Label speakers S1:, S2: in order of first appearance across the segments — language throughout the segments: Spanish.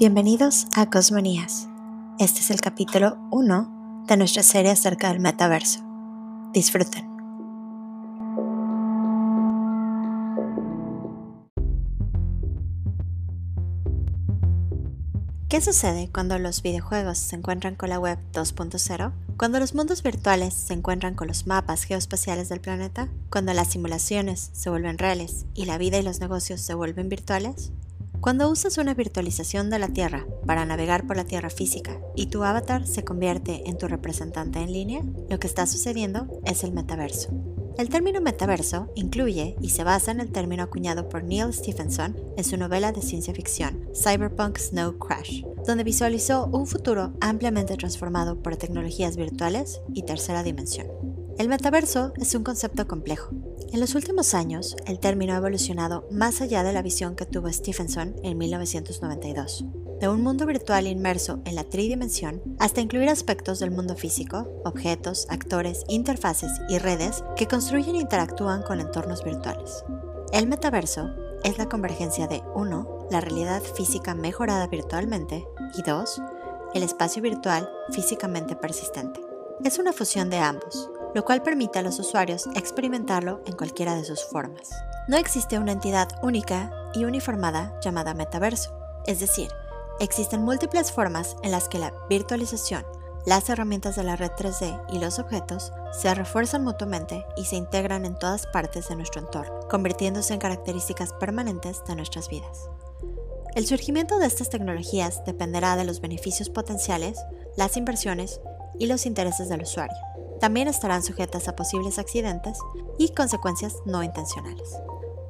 S1: Bienvenidos a Cosmonías. Este es el capítulo 1 de nuestra serie acerca del metaverso. Disfruten. ¿Qué sucede cuando los videojuegos se encuentran con la web 2.0? Cuando los mundos virtuales se encuentran con los mapas geoespaciales del planeta? Cuando las simulaciones se vuelven reales y la vida y los negocios se vuelven virtuales? Cuando usas una virtualización de la Tierra para navegar por la Tierra física y tu avatar se convierte en tu representante en línea, lo que está sucediendo es el metaverso. El término metaverso incluye y se basa en el término acuñado por Neil Stephenson en su novela de ciencia ficción Cyberpunk Snow Crash, donde visualizó un futuro ampliamente transformado por tecnologías virtuales y tercera dimensión. El metaverso es un concepto complejo. En los últimos años, el término ha evolucionado más allá de la visión que tuvo Stephenson en 1992, de un mundo virtual inmerso en la tridimensión hasta incluir aspectos del mundo físico, objetos, actores, interfaces y redes que construyen e interactúan con entornos virtuales. El metaverso es la convergencia de 1. la realidad física mejorada virtualmente y 2. el espacio virtual físicamente persistente. Es una fusión de ambos, lo cual permite a los usuarios experimentarlo en cualquiera de sus formas. No existe una entidad única y uniformada llamada metaverso, es decir, existen múltiples formas en las que la virtualización, las herramientas de la red 3D y los objetos se refuerzan mutuamente y se integran en todas partes de nuestro entorno, convirtiéndose en características permanentes de nuestras vidas. El surgimiento de estas tecnologías dependerá de los beneficios potenciales, las inversiones y los intereses del usuario también estarán sujetas a posibles accidentes y consecuencias no intencionales.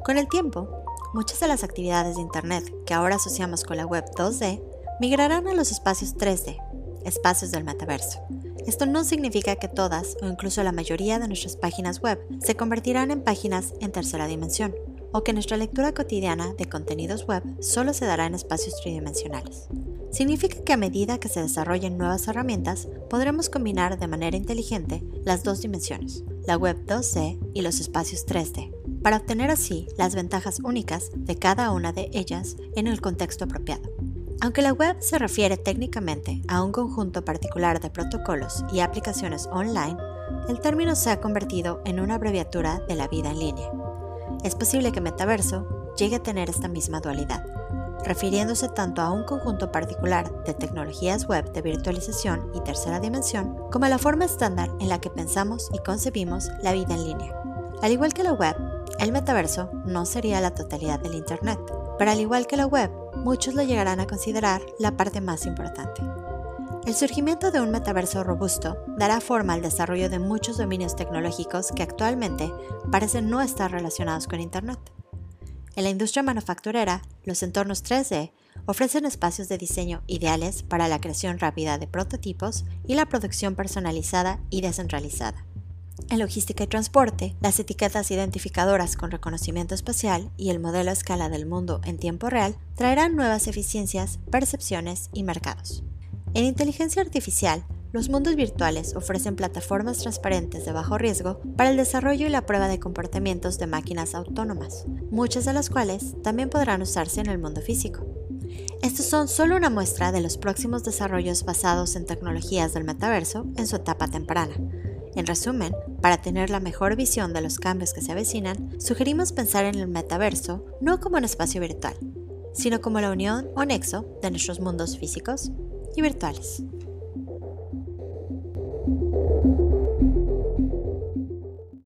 S1: Con el tiempo, muchas de las actividades de Internet que ahora asociamos con la web 2D migrarán a los espacios 3D, espacios del metaverso. Esto no significa que todas o incluso la mayoría de nuestras páginas web se convertirán en páginas en tercera dimensión, o que nuestra lectura cotidiana de contenidos web solo se dará en espacios tridimensionales. Significa que a medida que se desarrollen nuevas herramientas, podremos combinar de manera inteligente las dos dimensiones, la web 2D y los espacios 3D, para obtener así las ventajas únicas de cada una de ellas en el contexto apropiado. Aunque la web se refiere técnicamente a un conjunto particular de protocolos y aplicaciones online, el término se ha convertido en una abreviatura de la vida en línea. Es posible que Metaverso llegue a tener esta misma dualidad, refiriéndose tanto a un conjunto particular de tecnologías web de virtualización y tercera dimensión, como a la forma estándar en la que pensamos y concebimos la vida en línea. Al igual que la web, el metaverso no sería la totalidad del Internet, pero al igual que la web, muchos lo llegarán a considerar la parte más importante. El surgimiento de un metaverso robusto dará forma al desarrollo de muchos dominios tecnológicos que actualmente parecen no estar relacionados con Internet. En la industria manufacturera, los entornos 3D ofrecen espacios de diseño ideales para la creación rápida de prototipos y la producción personalizada y descentralizada. En logística y transporte, las etiquetas identificadoras con reconocimiento espacial y el modelo a escala del mundo en tiempo real traerán nuevas eficiencias, percepciones y mercados. En inteligencia artificial, los mundos virtuales ofrecen plataformas transparentes de bajo riesgo para el desarrollo y la prueba de comportamientos de máquinas autónomas, muchas de las cuales también podrán usarse en el mundo físico. Estos son solo una muestra de los próximos desarrollos basados en tecnologías del metaverso en su etapa temprana. En resumen, para tener la mejor visión de los cambios que se avecinan, sugerimos pensar en el metaverso no como un espacio virtual, sino como la unión o nexo de nuestros mundos físicos y virtuales. thank you